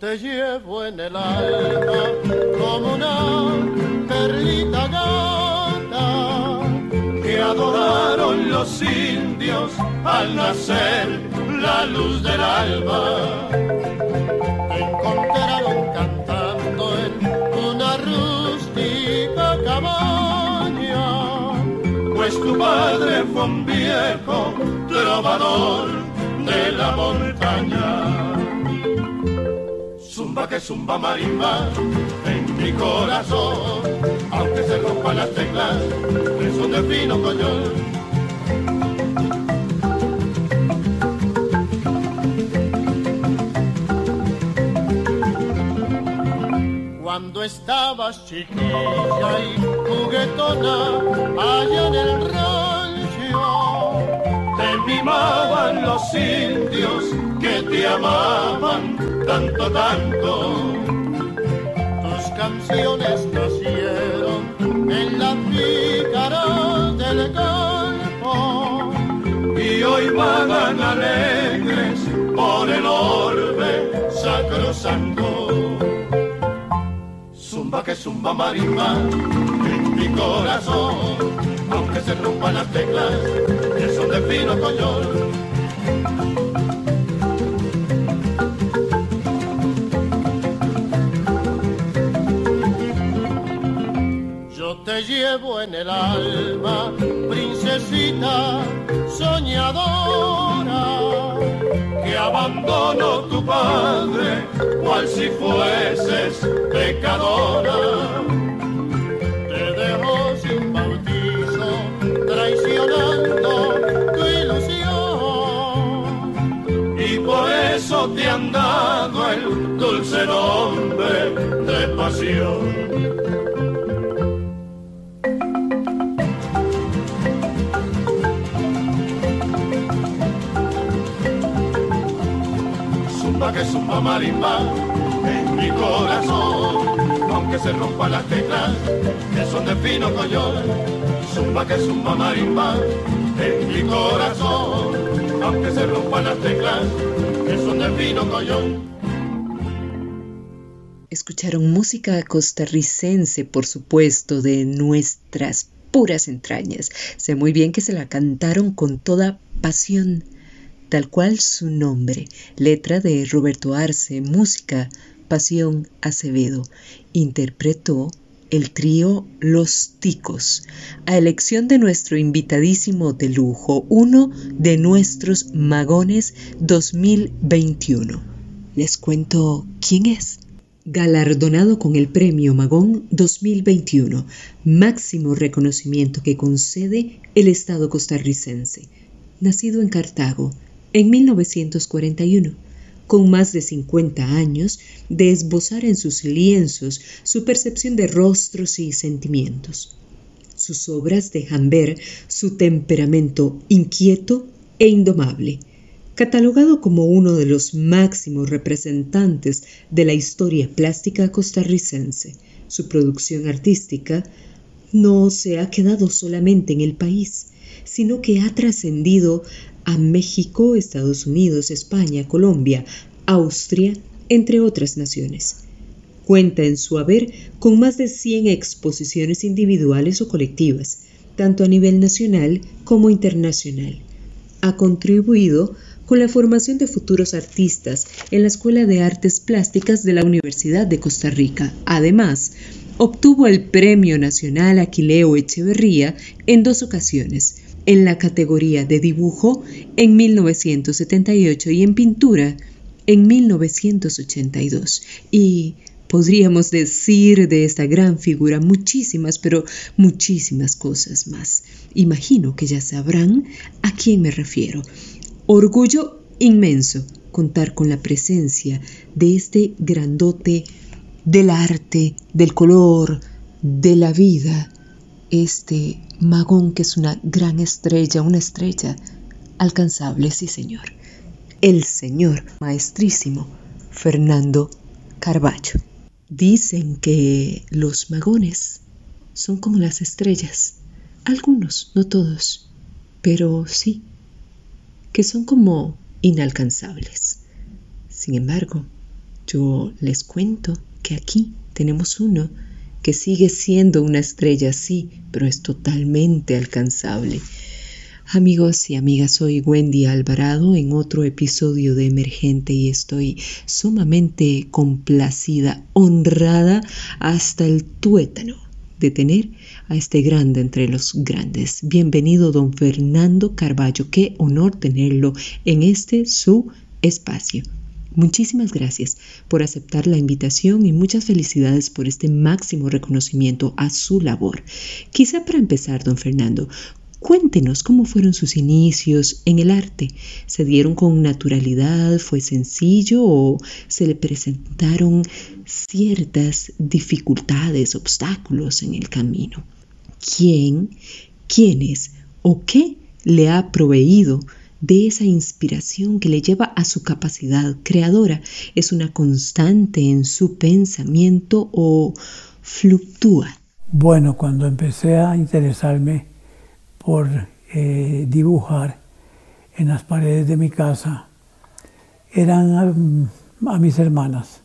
Te llevo en el alma como una perlita gata que adoraron los indios al nacer la luz del alba. Te encontraron cantando en una rústica cabaña, pues tu padre fue un viejo trovador de la montaña que zumba marimba en mi corazón, aunque se rompan las teclas, son de fino coñón. Cuando estabas chiquilla y juguetona allá en el rancho, te mimaban los indios que te amaban tanto, tanto. Tus canciones nacieron en la pícara del campo y hoy vagan alegres por el orbe sacrosanto. Zumba que zumba marimba en mi corazón, aunque se rompan las teclas, que son de fino coñón llevo en el alma, princesita soñadora, que abandonó tu padre, cual si fueses pecadora. Te dejó sin bautizo, traicionando tu ilusión, y por eso te han dado el dulce nombre de pasión. Que zumba marimba en mi corazón. Aunque se rompan las teclas que son de fino collón. Zumba que zumba marimba en mi corazón. Aunque se rompan las teclas que son de fino collón. Escucharon música costarricense, por supuesto, de nuestras puras entrañas. Sé muy bien que se la cantaron con toda pasión tal cual su nombre, letra de Roberto Arce, música Pasión Acevedo, interpretó el trío Los Ticos, a elección de nuestro invitadísimo de lujo, uno de nuestros magones 2021. Les cuento quién es. Galardonado con el Premio Magón 2021, máximo reconocimiento que concede el Estado costarricense. Nacido en Cartago, en 1941, con más de 50 años de esbozar en sus lienzos su percepción de rostros y sentimientos. Sus obras dejan ver su temperamento inquieto e indomable, catalogado como uno de los máximos representantes de la historia plástica costarricense. Su producción artística no se ha quedado solamente en el país, sino que ha trascendido a México, Estados Unidos, España, Colombia, Austria, entre otras naciones. Cuenta en su haber con más de 100 exposiciones individuales o colectivas, tanto a nivel nacional como internacional. Ha contribuido con la formación de futuros artistas en la Escuela de Artes Plásticas de la Universidad de Costa Rica. Además, obtuvo el Premio Nacional Aquileo Echeverría en dos ocasiones, en la categoría de dibujo en 1978 y en pintura en 1982. Y podríamos decir de esta gran figura muchísimas, pero muchísimas cosas más. Imagino que ya sabrán a quién me refiero. Orgullo inmenso contar con la presencia de este grandote del arte, del color, de la vida, este magón que es una gran estrella, una estrella alcanzable, sí señor. El señor maestrísimo Fernando Carballo. Dicen que los magones son como las estrellas, algunos, no todos, pero sí, que son como inalcanzables. Sin embargo, yo les cuento que aquí tenemos uno que sigue siendo una estrella, sí, pero es totalmente alcanzable. Amigos y amigas, soy Wendy Alvarado en otro episodio de Emergente y estoy sumamente complacida, honrada hasta el tuétano de tener a este grande entre los grandes. Bienvenido, don Fernando Carballo. Qué honor tenerlo en este su espacio. Muchísimas gracias por aceptar la invitación y muchas felicidades por este máximo reconocimiento a su labor. Quizá para empezar, don Fernando, Cuéntenos cómo fueron sus inicios en el arte. ¿Se dieron con naturalidad? ¿Fue sencillo o se le presentaron ciertas dificultades, obstáculos en el camino? ¿Quién, quiénes o qué le ha proveído de esa inspiración que le lleva a su capacidad creadora? ¿Es una constante en su pensamiento o fluctúa? Bueno, cuando empecé a interesarme por eh, dibujar en las paredes de mi casa eran a, mis hermanas.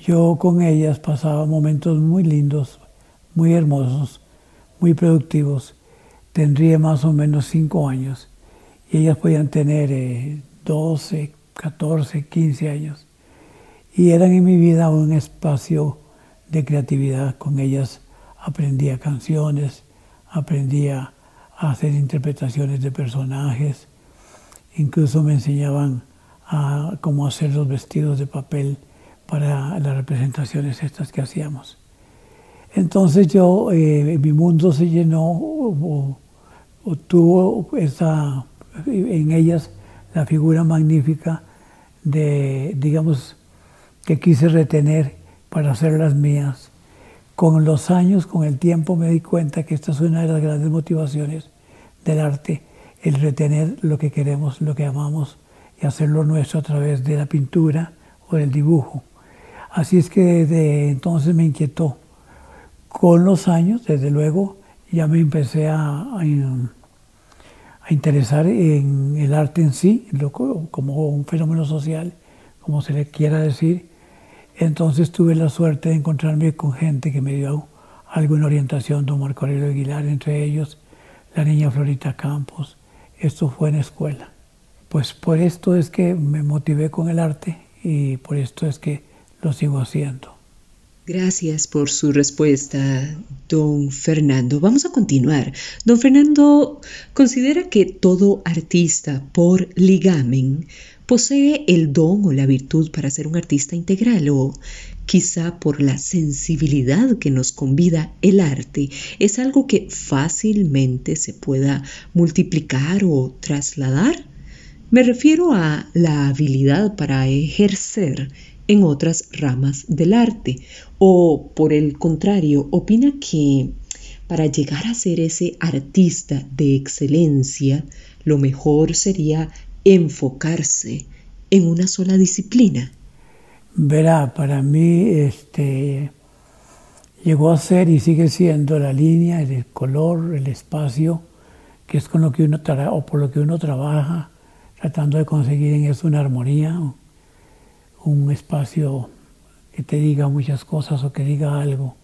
Yo con ellas pasaba momentos muy lindos, muy hermosos, muy productivos. Tendría más o menos cinco años y ellas podían tener 12, 14, 15 años. Y eran en mi vida un espacio de creatividad. Con ellas aprendía canciones, aprendía hacer interpretaciones de personajes, incluso me enseñaban a cómo hacer los vestidos de papel para las representaciones estas que hacíamos. Entonces yo, eh, mi mundo se llenó o, tuvo esa, en ellas la figura magnífica de, digamos, que quise retener para hacer las mías. Con los años, con el tiempo, me di cuenta que esta es una de las grandes motivaciones del arte, el retener lo que queremos, lo que amamos y hacerlo nuestro a través de la pintura o del dibujo. Así es que desde entonces me inquietó. Con los años, desde luego, ya me empecé a, interesar en el arte en sí, como un fenómeno social, como se le quiera decir. Entonces tuve la suerte de encontrarme con gente que me dio alguna orientación, don Marco Aurelio Aguilar, entre ellos, la niña Florita Campos. Esto fue en escuela. Pues por esto es que me motivé con el arte y por esto es que lo sigo haciendo. Gracias por su respuesta, don Fernando. Vamos a continuar. Don Fernando considera que todo artista por ligamen posee el don o la virtud para ser un artista integral o quizá por la sensibilidad que nos convida el arte, es algo que fácilmente se pueda multiplicar o trasladar. Me refiero a la habilidad para ejercer en otras ramas del arte o por el contrario, opina que para llegar a ser ese artista de excelencia, lo mejor sería enfocarse en una sola disciplina. Verá, para mí este, llegó a ser y sigue siendo la línea, el color, el espacio, que es con lo que uno o por lo que uno trabaja, tratando de conseguir en eso una armonía, un espacio que te diga muchas cosas o que diga algo.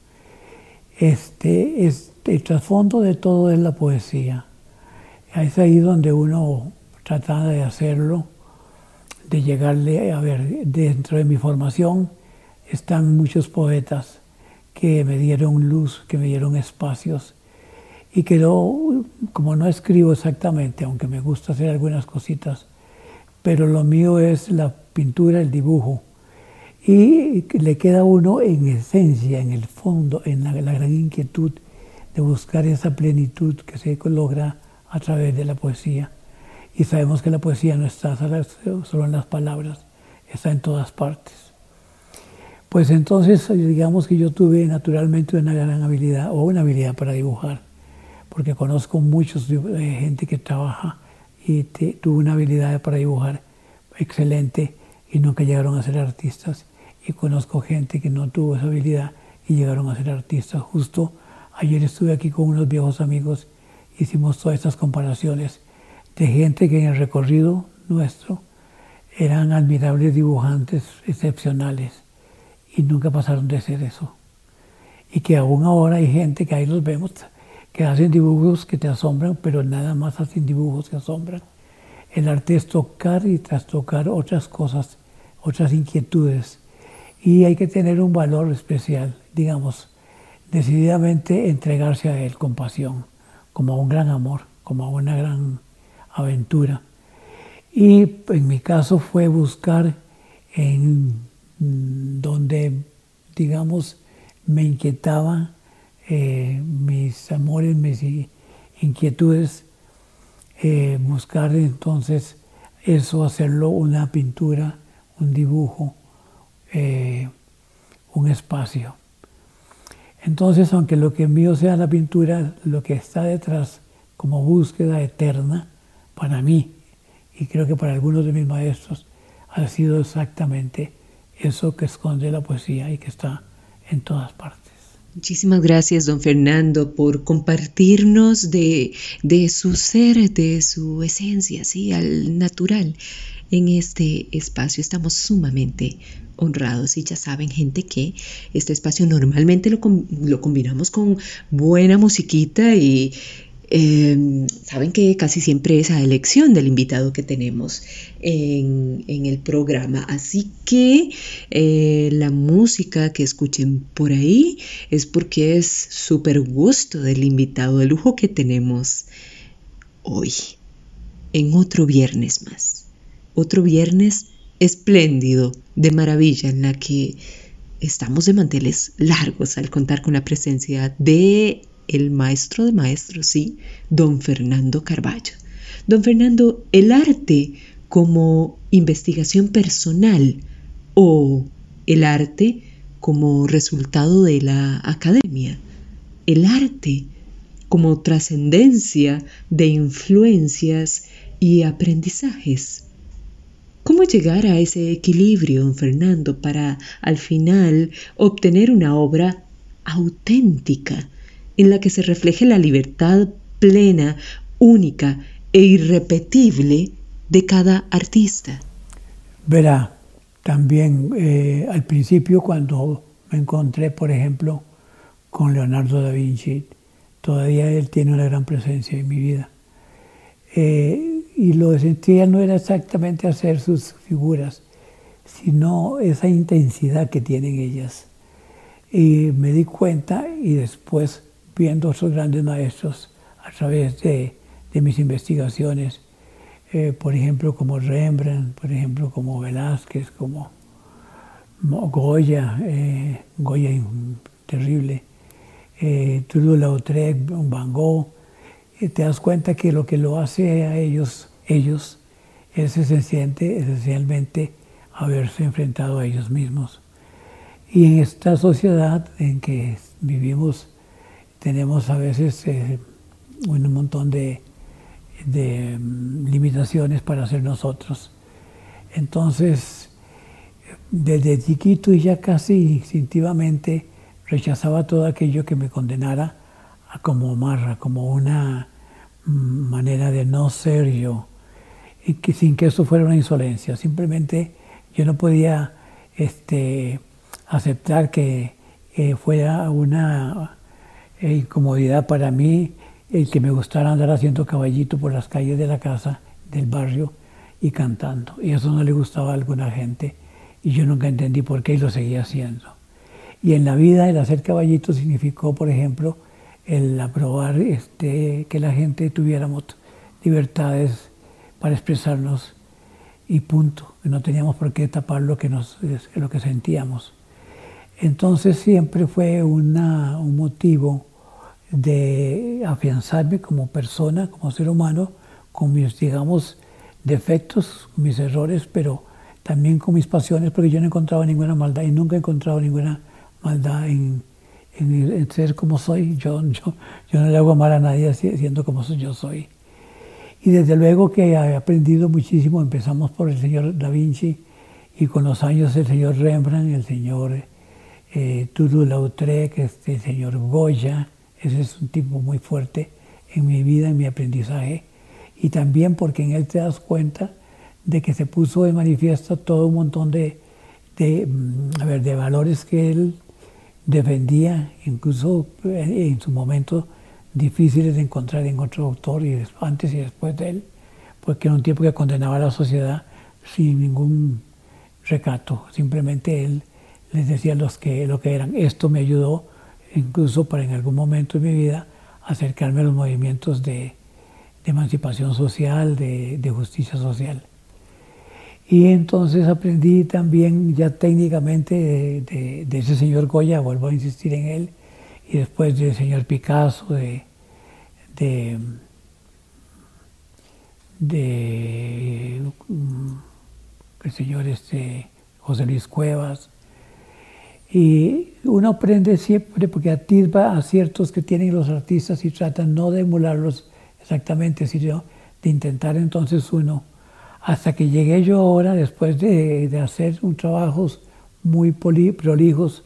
Este, este, el trasfondo de todo es la poesía. Es ahí donde uno trata de hacerlo de llegarle, a ver, dentro de mi formación están muchos poetas que me dieron luz, que me dieron espacios y que no, como no escribo exactamente, aunque me gusta hacer algunas cositas, pero lo mío es la pintura, el dibujo. Y le queda uno en esencia, en el fondo, en la, la gran inquietud de buscar esa plenitud que se logra a través de la poesía. Y sabemos que la poesía no está solo en las palabras, está en todas partes. Pues entonces, digamos que yo tuve naturalmente una gran habilidad, o una habilidad para dibujar, porque conozco muchos eh, gente que trabaja y tuvo una habilidad para dibujar excelente y nunca llegaron a ser artistas. Y conozco gente que no tuvo esa habilidad y llegaron a ser artistas. Justo ayer estuve aquí con unos viejos amigos, hicimos todas estas comparaciones de gente que en el recorrido nuestro eran admirables dibujantes excepcionales y nunca pasaron de ser eso. Y que aún ahora hay gente que ahí los vemos que hacen dibujos que te asombran, pero nada más hacen dibujos que asombran. El arte es tocar y trastocar otras cosas, otras inquietudes. Y hay que tener un valor especial, digamos, decididamente entregarse a él con pasión, como a un gran amor, como a una gran aventura. Y en mi caso fue buscar en donde, digamos, me inquietaba eh, mis amores, mis inquietudes, eh, buscar entonces eso, hacerlo una pintura, un dibujo, eh, un espacio. Entonces, aunque lo que mío sea la pintura, lo que está detrás como búsqueda eterna, para mí, y creo que para algunos de mis maestros, ha sido exactamente eso que esconde la poesía y que está en todas partes. Muchísimas gracias, don Fernando, por compartirnos de, de, su ser, de su esencia, ¿sí? al natural en este espacio. Estamos sumamente honrados y ya saben, gente, que este espacio normalmente lo, lo combinamos con buena musiquita y Em, saben que casi siempre es a elección del invitado que tenemos en, el programa, así que eh, la música que escuchen por ahí es porque es súper gusto del invitado de lujo que tenemos hoy, en otro viernes más, otro viernes espléndido, de maravilla, en la que estamos de manteles largos al contar con la presencia de el maestro de maestros, sí, don Fernando Carballo. Don Fernando, el arte como investigación personal o el arte como resultado de la academia, el arte como trascendencia de influencias y aprendizajes. ¿Cómo llegar a ese equilibrio, Fernando, para al final obtener una obra auténtica en la que se refleje la libertad plena, única e irrepetible de cada artista. Verá, también eh, al principio cuando me encontré, por ejemplo, con Leonardo da Vinci, todavía él tiene una gran presencia en mi vida. Eh, y lo que sentía no era exactamente hacer sus figuras, sino esa intensidad que tienen ellas. Y me di cuenta y después viendo a esos grandes maestros a través de, mis investigaciones, eh, por ejemplo como Rembrandt, por ejemplo como Velázquez, como Goya, eh, Goya terrible, eh, Toulouse-Lautrec, Van Gogh, te das cuenta que lo que lo hace a ellos, ellos es esencialmente, esencialmente haberse enfrentado a ellos mismos. Y en esta sociedad en que vivimos tenemos a veces eh, un montón de, mm, limitaciones para ser nosotros. Entonces, desde chiquito y ya casi instintivamente rechazaba todo aquello que me condenara a como marra, como una mm, manera de no ser yo, y que sin que eso fuera una insolencia. Simplemente yo no podía este, aceptar que fuera una e incomodidad para mí el que me gustara andar haciendo caballito por las calles de la casa, del barrio y cantando. Y eso no le gustaba a alguna gente y yo nunca entendí por qué y lo seguía haciendo. Y en la vida el hacer caballito significó, por ejemplo, el aprobar este, que la gente tuviéramos libertades para expresarnos y punto, no teníamos por qué tapar lo que, nos, lo que sentíamos. Entonces siempre fue una, un motivo de afianzarme como persona, como ser humano, con mis, digamos, defectos, mis errores, pero también con mis pasiones, porque yo no he encontrado ninguna maldad y nunca he encontrado ninguna maldad en, en, ser como soy. Yo, yo, yo no le hago mal a nadie siendo como yo soy. Y desde luego que he aprendido muchísimo. Empezamos por el señor Da Vinci y con los años el señor Rembrandt, el señor eh, Toulouse-Lautrec, este, el señor Goya. Ese es un tipo muy fuerte en mi vida, en mi aprendizaje. Y también porque en él te das cuenta de que se puso de manifiesto todo un montón de, mm, a ver, de valores que él defendía, incluso eh, en su momento difíciles de encontrar en otro autor, y antes y después de él, porque era un tiempo que condenaba a la sociedad sin ningún recato, simplemente él les decía los que, lo que eran. Esto me ayudó incluso para en algún momento de mi vida acercarme a los movimientos de, emancipación social, de, justicia social. Y entonces aprendí también ya técnicamente de, ese señor Goya, vuelvo a insistir en él, y después del señor Picasso, de, de, mm, el señor este, José Luis Cuevas. Y uno aprende siempre porque atisba a ciertos que tienen los artistas y tratan no de emularlos exactamente, sino de intentar entonces uno hasta que llegué yo ahora, después de, hacer un trabajos muy prolijos,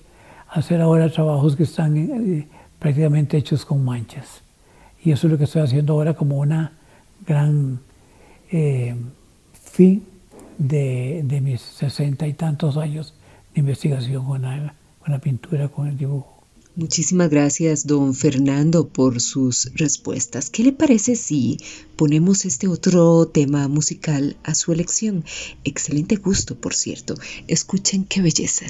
hacer ahora trabajos que están eh, prácticamente hechos con manchas. Y eso es lo que estoy haciendo ahora como una gran eh, fin de, de, mis sesenta y tantos años de investigación con con la pintura, con el dibujo. Muchísimas gracias, don Fernando, por sus respuestas. ¿Qué le parece si ponemos este otro tema musical a su elección? Excelente gusto, por cierto. Escuchen qué belleza.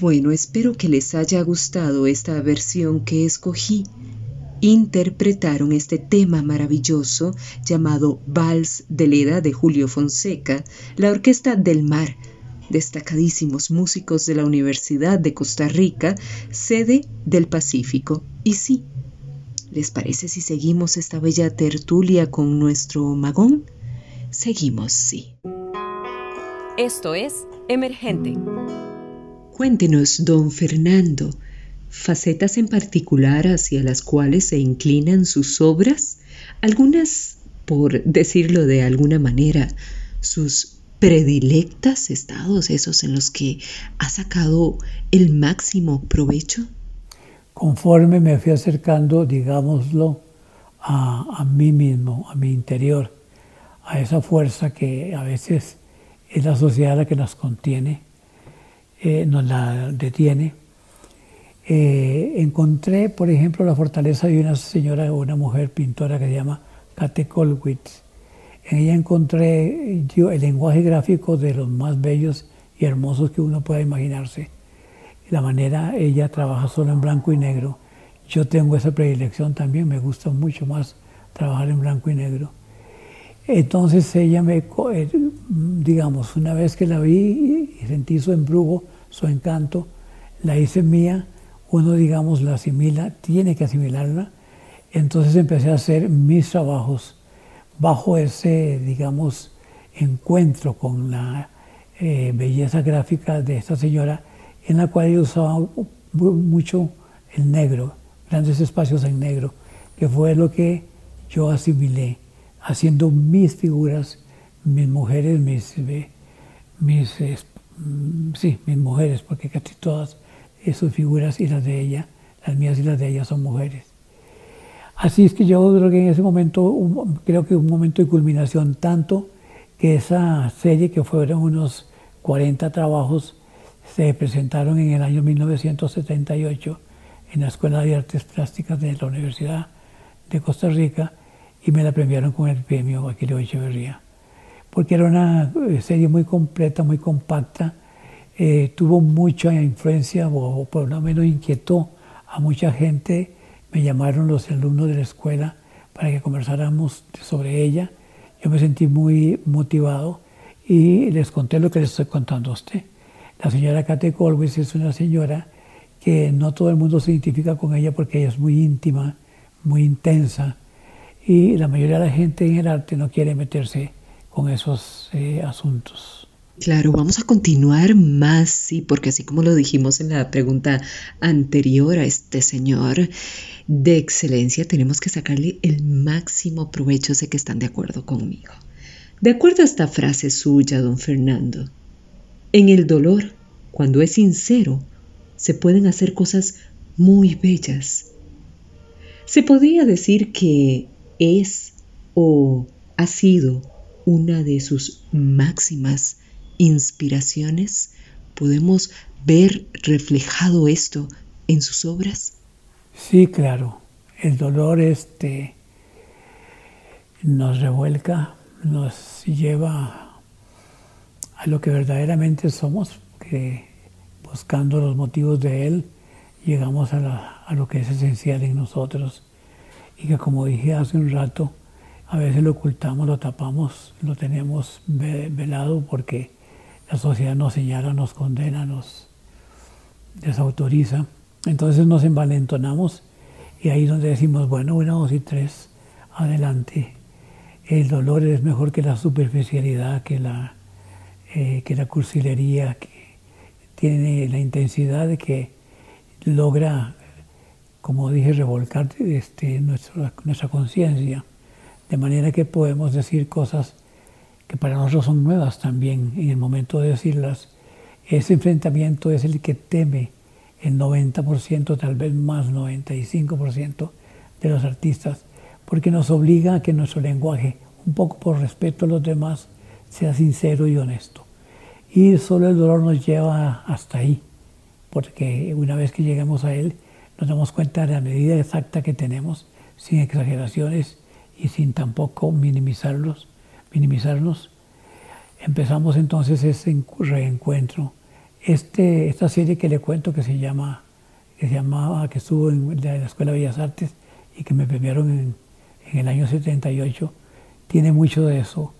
Bueno, espero que les haya gustado esta versión que escogí. Interpretaron este tema maravilloso llamado Vals de Leda de Julio Fonseca, la Orquesta del Mar, destacadísimos músicos de la Universidad de Costa Rica, sede del Pacífico. Y sí, ¿les parece si seguimos esta bella tertulia con nuestro magón? Seguimos, sí. Esto es Emergente. Cuéntenos, don Fernando, facetas en particular hacia las cuales se inclinan sus obras, algunas, por decirlo de alguna manera, sus predilectas estados, esos en los que ha sacado el máximo provecho? Conforme me fui acercando, digámoslo, a, a mí mismo, a mi interior, a esa fuerza que a veces es la sociedad la que nos contiene, eh, nos la detiene. Eh, encontré, por ejemplo, la fortaleza de una señora, una mujer pintora que se llama Kate Kolwitz. En ella encontré yo el lenguaje gráfico de los más bellos y hermosos que uno pueda imaginarse. La manera, ella trabaja solo en blanco y negro. Yo tengo esa predilección también, me gusta mucho más trabajar en blanco y negro. Entonces ella me, eh, digamos, una vez que la vi y sentí su embrujo, su encanto, la hice mía, uno, digamos, la asimila, tiene que asimilarla. Entonces empecé a hacer mis trabajos bajo ese, digamos, encuentro con la eh, belleza gráfica de esta señora, en la cual yo usaba mucho el negro, grandes espacios en negro, que fue lo que yo asimilé haciendo mis figuras, mis mujeres, mis, eh, mis sí, mis mujeres, porque casi todas esas figuras y las de ella, las mías y las de ella son mujeres. Así es que yo creo que en ese momento, creo que un momento de culminación, tanto que esa serie, que fueron unos 40 trabajos, se presentaron en el año 1978 en la Escuela de Artes Plásticas de la Universidad de Costa Rica, y me la premiaron con el premio Aquileo Echeverría, porque era una eh, serie muy completa, muy compacta, eh, tuvo mucha influencia o por lo menos inquietó a mucha gente. Me llamaron los alumnos de la escuela para que conversáramos sobre ella. Yo me sentí muy motivado y les conté lo que les estoy contando a usted. La señora Kate Colwis es una señora que no todo el mundo se identifica con ella porque ella es muy íntima, muy intensa, y la mayoría de la gente en el arte no quiere meterse con esos eh, asuntos. Claro, vamos a continuar más, sí, porque así como lo dijimos en la pregunta anterior a este señor de excelencia, tenemos que sacarle el máximo provecho, sé que están de acuerdo conmigo. De acuerdo a esta frase suya, don Fernando, en el dolor, cuando es sincero, se pueden hacer cosas muy bellas. Se podría decir que es o ha sido una de sus máximas inspiraciones? ¿Podemos ver reflejado esto en sus obras? Sí, claro. El dolor este nos revuelca, nos lleva a lo que verdaderamente somos, que buscando los motivos de él llegamos a, a lo que es esencial en nosotros y que como dije hace un rato, a veces lo ocultamos, lo tapamos, lo tenemos velado porque la sociedad nos señala, nos condena, nos desautoriza. Entonces nos envalentonamos y ahí es donde decimos, bueno, una, dos y tres, adelante. El dolor es mejor que la superficialidad, que la, eh, que la cursilería, que tiene la intensidad de que logra como dije, revolcar este, nuestra, nuestra conciencia, de manera que podemos decir cosas que para nosotros son nuevas también en el momento de decirlas. Ese enfrentamiento es el que teme el 90%, tal vez más 95% de los artistas, porque nos obliga a que nuestro lenguaje, un poco por respeto a los demás, sea sincero y honesto. Y solo el dolor nos lleva hasta ahí, porque una vez que llegamos a él, nos damos cuenta de la medida exacta que tenemos, sin exageraciones y sin tampoco minimizarlos, minimizarnos. Empezamos entonces ese reencuentro Este, esta serie que le cuento que se llama, que se llamaba, que estuvo en la Escuela de Bellas Artes y que me premiaron en, en el año 78, tiene mucho de eso.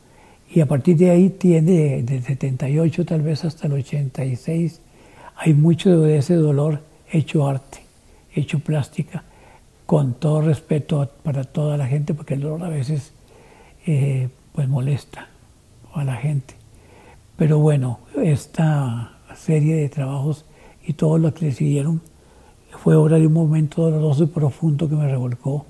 Y a partir de ahí tiene, del 78 tal vez hasta el 86, hay mucho de ese dolor hecho arte, hecho plástica, con todo respeto para toda la gente, porque el dolor a veces eh, pues molesta a la gente. Pero bueno, esta serie de trabajos y todo lo que le siguieron fue obra de un momento doloroso y profundo que me revolcó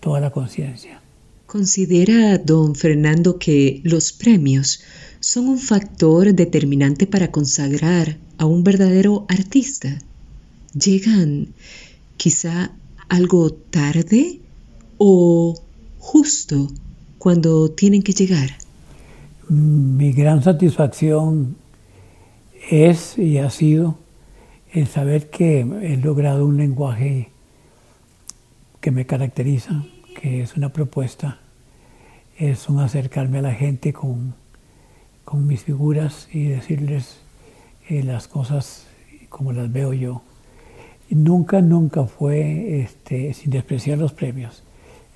toda la conciencia. ¿Considera don Fernando que los premios son un factor determinante para consagrar a un verdadero artista? ¿Llegan quizá algo tarde o justo cuando tienen que llegar? Mi gran satisfacción es y ha sido el saber que he logrado un lenguaje que me caracteriza, que es una propuesta, es un acercarme a la gente con, con mis figuras y decirles eh, las cosas como las veo yo. Nunca, nunca fue, este, sin despreciar los premios,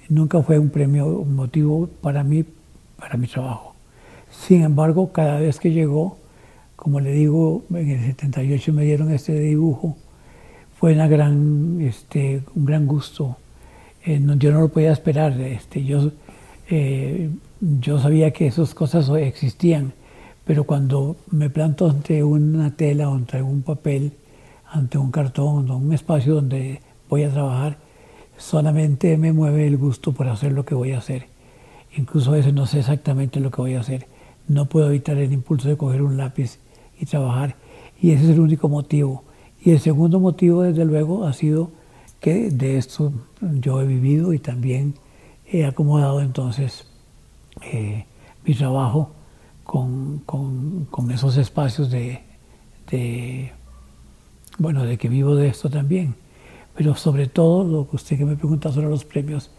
nunca fue un premio un motivo para mí, para mi trabajo. Sin embargo, cada vez que llegó, como le digo, en el 78 me dieron este dibujo, fue una gran, este, un gran gusto. Eh, yo no lo podía esperar. Este, yo, eh, yo sabía que esas cosas existían, pero cuando me planto ante una tela o ante un papel, ante un cartón, ante un espacio donde voy a trabajar, solamente me mueve el gusto por hacer lo que voy a hacer. Incluso a veces no sé exactamente lo que voy a hacer. No puedo evitar el impulso de coger un lápiz y trabajar. Y ese es el único motivo. Y el segundo motivo, desde luego, ha sido que de esto yo he vivido y también he acomodado entonces eh, mi trabajo con, esos espacios de, bueno, de que vivo de esto también. Pero sobre todo, lo que usted que me pregunta sobre los premios,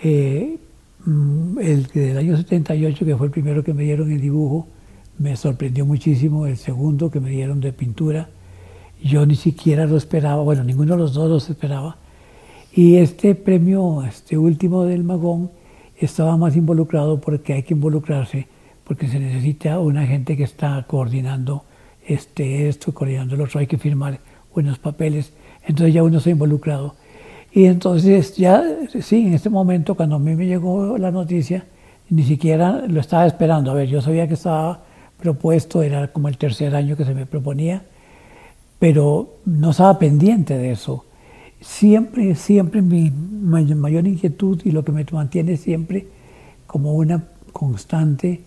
eh, mm, el del año 78, que fue el primero que me dieron el dibujo, me sorprendió muchísimo. El segundo que me dieron de pintura, yo ni siquiera lo esperaba, bueno, ninguno de los dos los esperaba. Y este premio, este último del Magón, estaba más involucrado porque hay que involucrarse, porque se necesita una gente que está coordinando este, esto, coordinando lo otro, hay que firmar buenos papeles, entonces ya uno se ha involucrado. Y entonces ya, sí, en este momento cuando a mí me llegó la noticia, ni siquiera lo estaba esperando. A ver, yo sabía que estaba propuesto, era como el tercer año que se me proponía, pero no estaba pendiente de eso. Siempre, siempre mi mayor inquietud y lo que me mantiene siempre como una constante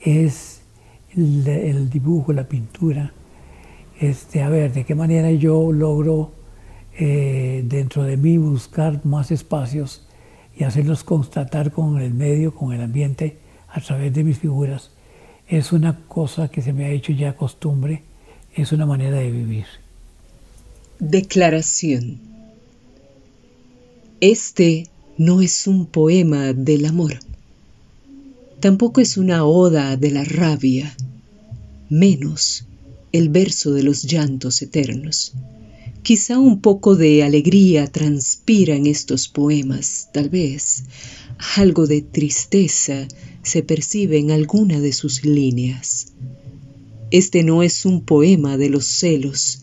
es el, dibujo, la pintura. Este, a ver, de qué manera yo logro eh, dentro de mí buscar más espacios y hacerlos constatar con el medio, con el ambiente, a través de mis figuras, es una cosa que se me ha hecho ya costumbre, es una manera de vivir. Declaración. Este no es un poema del amor, tampoco es una oda de la rabia, menos el verso de los llantos eternos. Quizá un poco de alegría transpira en estos poemas, tal vez algo de tristeza se percibe en alguna de sus líneas. Este no es un poema de los celos,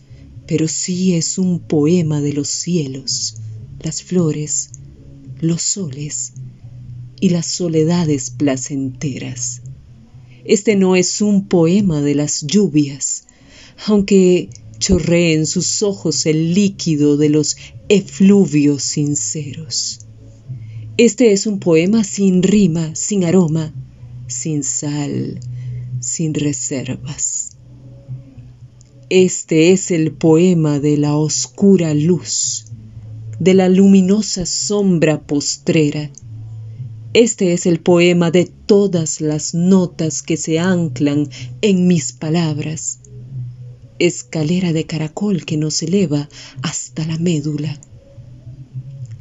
pero sí es un poema de los cielos, las flores, los soles y las soledades placenteras. Este no es un poema de las lluvias, aunque chorree en sus ojos el líquido de los efluvios sinceros. Este es un poema sin rima, sin aroma, sin sal, sin reservas. Este es el poema de la oscura luz, de la luminosa sombra postrera. Este es el poema de todas las notas que se anclan en mis palabras escalera de caracol que nos eleva hasta la médula.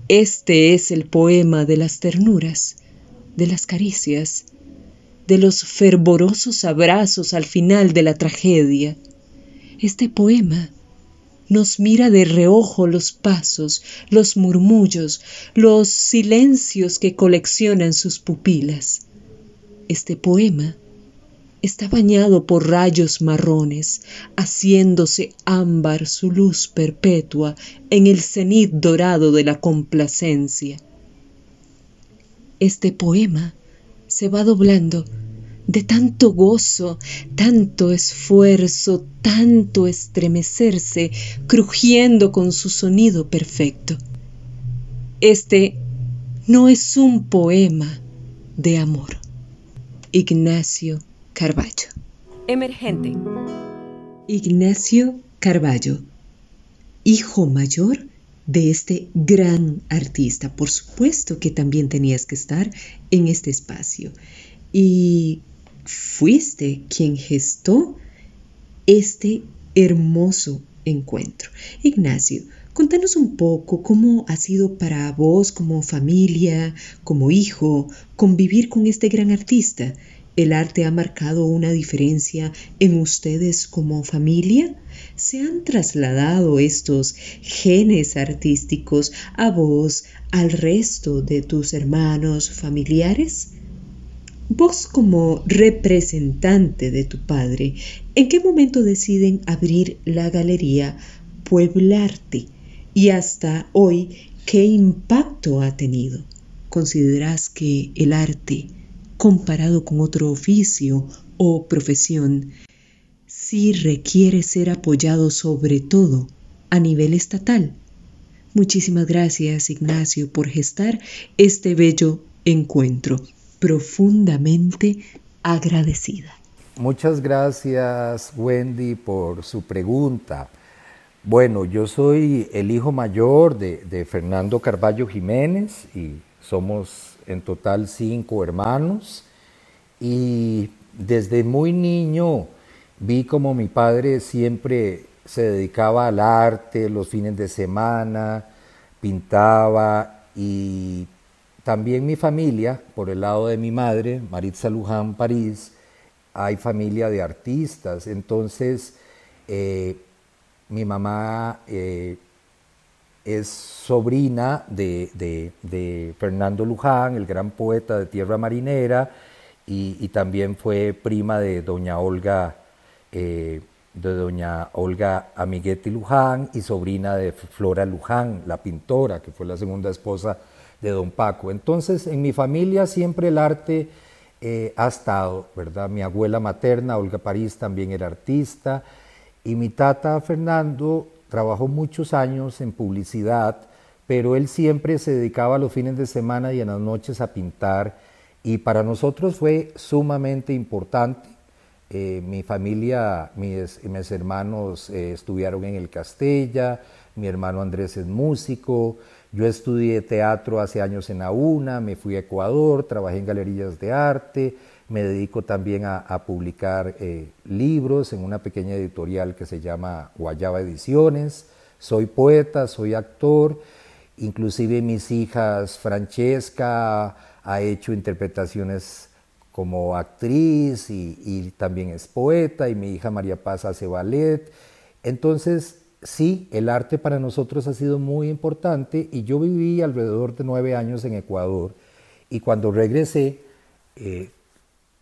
Este es el poema de las ternuras, de las caricias, de los fervorosos abrazos al final de la tragedia. Este poema nos mira de reojo los pasos, los murmullos, los silencios que coleccionan sus pupilas. Este poema está bañado por rayos marrones, haciéndose ámbar su luz perpetua en el cenit dorado de la complacencia. Este poema se va doblando de tanto gozo, tanto esfuerzo, tanto estremecerse, crujiendo con su sonido perfecto. Este no es un poema de amor. Ignacio Carballo. Emergente. Ignacio Carballo, hijo mayor de este gran artista. Por supuesto que también tenías que estar en este espacio. Y fuiste quien gestó este hermoso encuentro. Ignacio, contanos un poco cómo ha sido para vos como familia, como hijo, convivir con este gran artista. ¿El arte ha marcado una diferencia en ustedes como familia? ¿Se han trasladado estos genes artísticos a vos, al resto de tus hermanos familiares? Vos como representante de tu padre, ¿en qué momento deciden abrir la galería Pueblarte? Y hasta hoy, ¿qué impacto ha tenido? ¿Consideras que el arte, comparado con otro oficio o profesión, sí requiere ser apoyado sobre todo a nivel estatal? Muchísimas gracias, Ignacio, por gestar este bello encuentro profundamente agradecida. Muchas gracias Wendy por su pregunta. Bueno, yo soy el hijo mayor de, Fernando Carballo Jiménez y somos en total cinco hermanos y desde muy niño vi como mi padre siempre se dedicaba al arte, los fines de semana, pintaba y también mi familia, por el lado de mi madre, Maritza Luján París, hay familia de artistas. Entonces, eh, mi mamá eh, es sobrina de, Fernando Luján, el gran poeta de Tierra Marinera, y, también fue prima de doña Olga, eh, de doña Olga Amiguetti Luján y sobrina de Flora Luján, la pintora, que fue la segunda esposa de don Paco. Entonces, en mi familia siempre el arte eh, ha estado, ¿verdad? Mi abuela materna, Olga París, también era artista, y mi tata Fernando trabajó muchos años en publicidad, pero él siempre se dedicaba los fines de semana y en las noches a pintar, y para nosotros fue sumamente importante. Eh, mi familia, mis, mis hermanos eh, estudiaron en el Castella, mi hermano Andrés es músico, yo estudié teatro hace años en AUNA, me fui a Ecuador, trabajé en galerías de arte, me dedico también a, publicar eh, libros en una pequeña editorial que se llama Guayaba Ediciones, soy poeta, soy actor, inclusive mis hijas Francesca ha hecho interpretaciones como actriz y, y también es poeta y mi hija María Paz hace ballet. Entonces, sí, el arte para nosotros ha sido muy importante y yo viví alrededor de nueve años en Ecuador y cuando regresé, eh,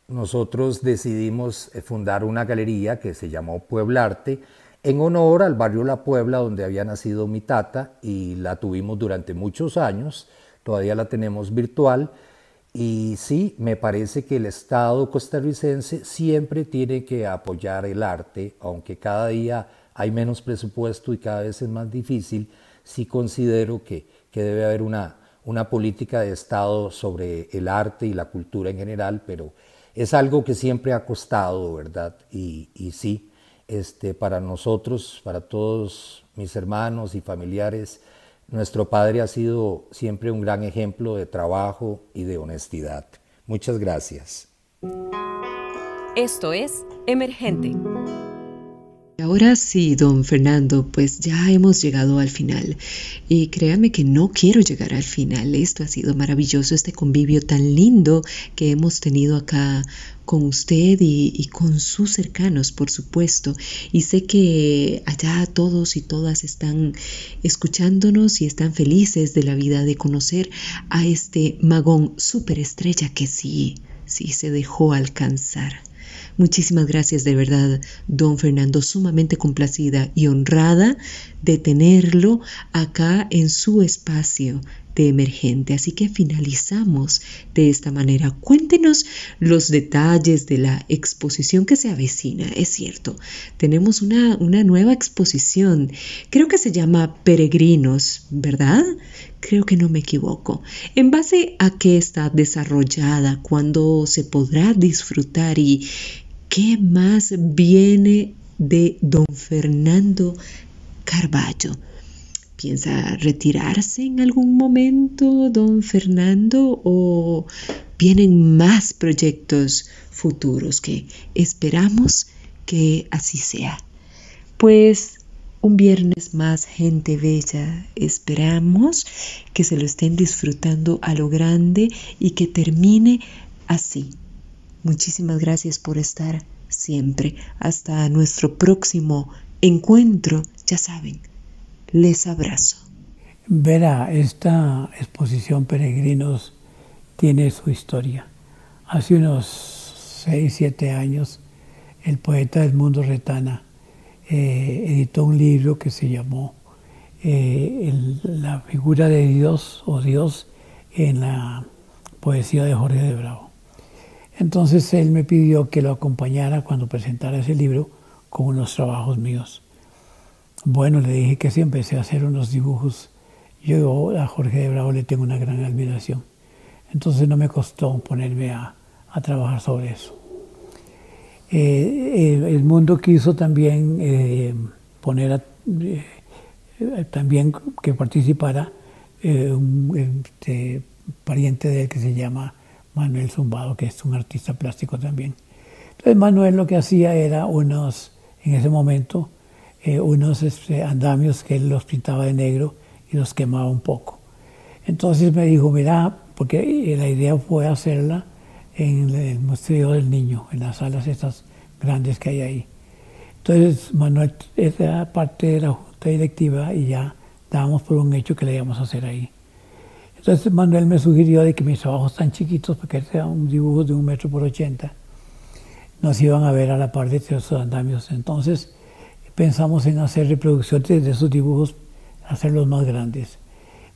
nosotros decidimos eh, fundar una galería que se llamó Pueblarte en honor al barrio La Puebla donde había nacido mi tata y la tuvimos durante muchos años, todavía la tenemos virtual. Y sí, me parece que el Estado costarricense siempre tiene que apoyar el arte, aunque cada día hay menos presupuesto y cada vez es más difícil, sí considero que, debe haber una, una política de Estado sobre el arte y la cultura en general, pero es algo que siempre ha costado, ¿verdad? Y, y sí, este, para nosotros, para todos mis hermanos y familiares, nuestro padre ha sido siempre un gran ejemplo de trabajo y de honestidad. Muchas gracias. Esto es Emergente Ahora sí, don Fernando, pues ya hemos llegado al final. Y créame que no quiero llegar al final. Esto ha sido maravilloso, este convivio tan lindo que hemos tenido acá con usted y, con sus cercanos, por supuesto. Y sé que allá todos y todas están escuchándonos y están felices de la vida de conocer a este magón superestrella que sí, sí se dejó alcanzar. Muchísimas gracias de verdad, don Fernando, sumamente complacida y honrada de tenerlo acá en su espacio de emergente. Así que finalizamos de esta manera. Cuéntenos los detalles de la exposición que se avecina. Es cierto, tenemos una, una nueva exposición. Creo que se llama Peregrinos, ¿verdad? Creo que no me equivoco. ¿En base a qué está desarrollada? ¿Cuándo se podrá disfrutar? ¿Y ¿Qué más viene de don Fernando Carballo? ¿Piensa retirarse en algún momento, don Fernando? ¿O vienen más proyectos futuros que esperamos que así sea? Pues un viernes más, gente bella. Esperamos que se lo estén disfrutando a lo grande y que termine así, Muchísimas gracias por estar siempre. Hasta nuestro próximo encuentro. Ya saben, les abrazo. Verá, esta exposición Peregrinos tiene su historia. Hace unos 6, 7 años, el poeta Edmundo Retana eh, editó un libro que se llamó eh, La figura de Dios o Dios en la poesía de Jorge de Bravo. Entonces él me pidió que lo acompañara cuando presentara ese libro con unos trabajos míos. Bueno, le dije que sí, empecé a hacer unos dibujos. Yo a Jorge de Bravo le tengo una gran admiración. Entonces no me costó ponerme a, trabajar sobre eso. Eh, el mundo quiso también eh, poner eh, también que participara un este, pariente de él que se llama Manuel Zumbado, que es un artista plástico también. Entonces Manuel lo que hacía era unos, en ese momento, eh, unos este, andamios que él los pintaba de negro y los quemaba un poco. Entonces me dijo, mira, porque la idea fue hacerla en el Museo del Niño, en las salas estas grandes que hay ahí. Entonces Manuel era parte de la junta directiva y ya dábamos por un hecho que le íbamos a hacer ahí. Entonces Manuel me sugirió de que mis trabajos tan chiquitos, porque eran un dibujo de un metro por ochenta, nos iban a ver a la par de esos andamios. Entonces pensamos en hacer reproducciones de esos dibujos, hacerlos más grandes.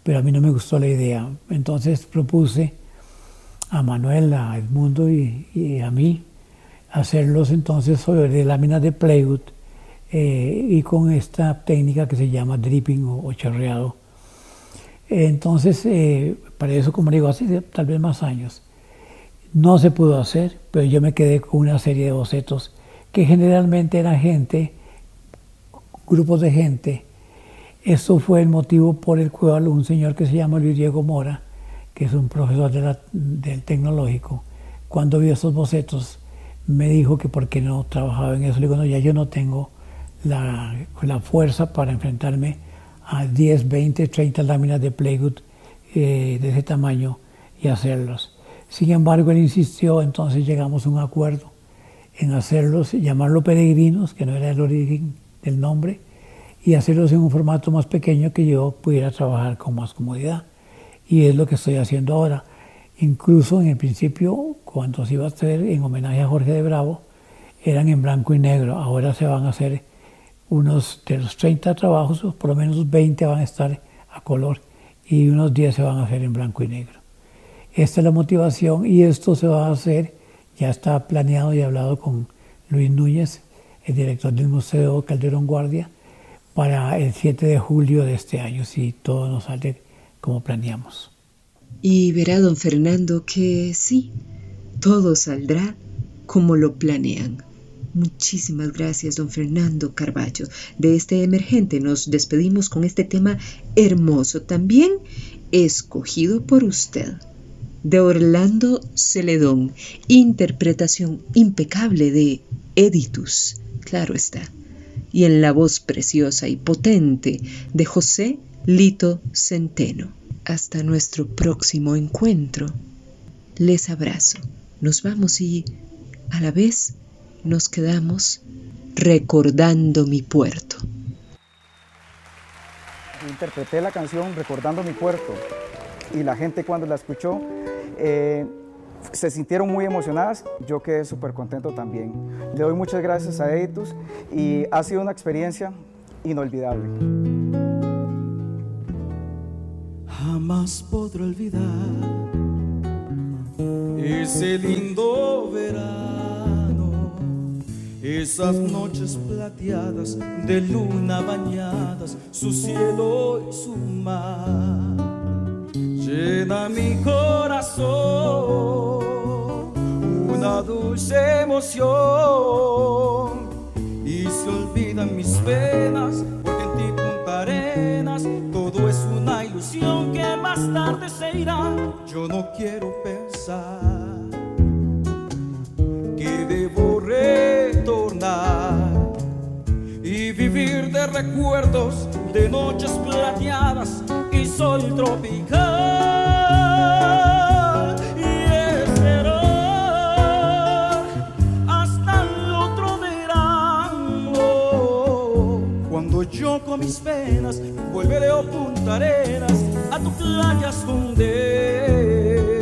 Pero a mí no me gustó la idea. Entonces propuse a Manuel, a Edmundo y, a mí hacerlos entonces sobre láminas de plywood eh, y con esta técnica que se llama dripping o, o chorreado entonces, eh, para eso, como digo, hace tal vez más años, no se pudo hacer, pero yo me quedé con una serie de bocetos que generalmente eran gente, grupos de gente. Eso fue el motivo por el cual un señor que se llama Luis Diego Mora, que es un profesor del tecnológico, cuando vio esos bocetos, me dijo que por qué no trabajaba en eso. Le digo, no, ya yo no tengo la, fuerza para enfrentarme a 10, 20, 30 láminas de plywood eh, de ese tamaño y hacerlos. Sin embargo, él insistió, entonces llegamos a un acuerdo en hacerlos, llamarlo peregrinos, que no era el origen del nombre, y hacerlos en un formato más pequeño que yo pudiera trabajar con más comodidad. Y es lo que estoy haciendo ahora. Incluso en el principio, cuando se iba a hacer en homenaje a Jorge de Bravo, eran en blanco y negro. Ahora se van a hacer unos de los 30 trabajos, por lo menos 20 van a estar a color y unos 10 se van a hacer en blanco y negro. Esta es la motivación y esto se va a hacer, ya está planeado y hablado con Luis Núñez, el director del Museo Calderón Guardia, para el 7 de julio de este año, si todo nos sale como planeamos. Y verá, don Fernando, que sí, todo saldrá como lo planean. Muchísimas gracias, don Fernando Carballo. De este emergente nos despedimos con este tema hermoso, también escogido por usted. De Orlando Celedón, interpretación impecable de Editus, claro está. Y en la voz preciosa y potente de José Lito Centeno. Hasta nuestro próximo encuentro. Les abrazo. Nos vamos y a la vez nos quedamos recordando mi puerto. Interpreté la canción Recordando mi puerto y la gente cuando la escuchó eh, se sintieron muy emocionadas, yo quedé súper contento también. Le doy muchas gracias a Editus y ha sido una experiencia inolvidable. Jamás podré olvidar ese lindo verano, esas noches plateadas de luna bañadas, su cielo y su mar. Llena mi corazón una dulce emoción y se olvidan mis penas porque en ti Punta Arenas todo es una ilusión que más tarde se irá. Yo no quiero pensar que debo retornar y vivir de recuerdos de noches plateadas y sol tropical. Con mis penas volveré a Punta Arenas a tu playa esconder.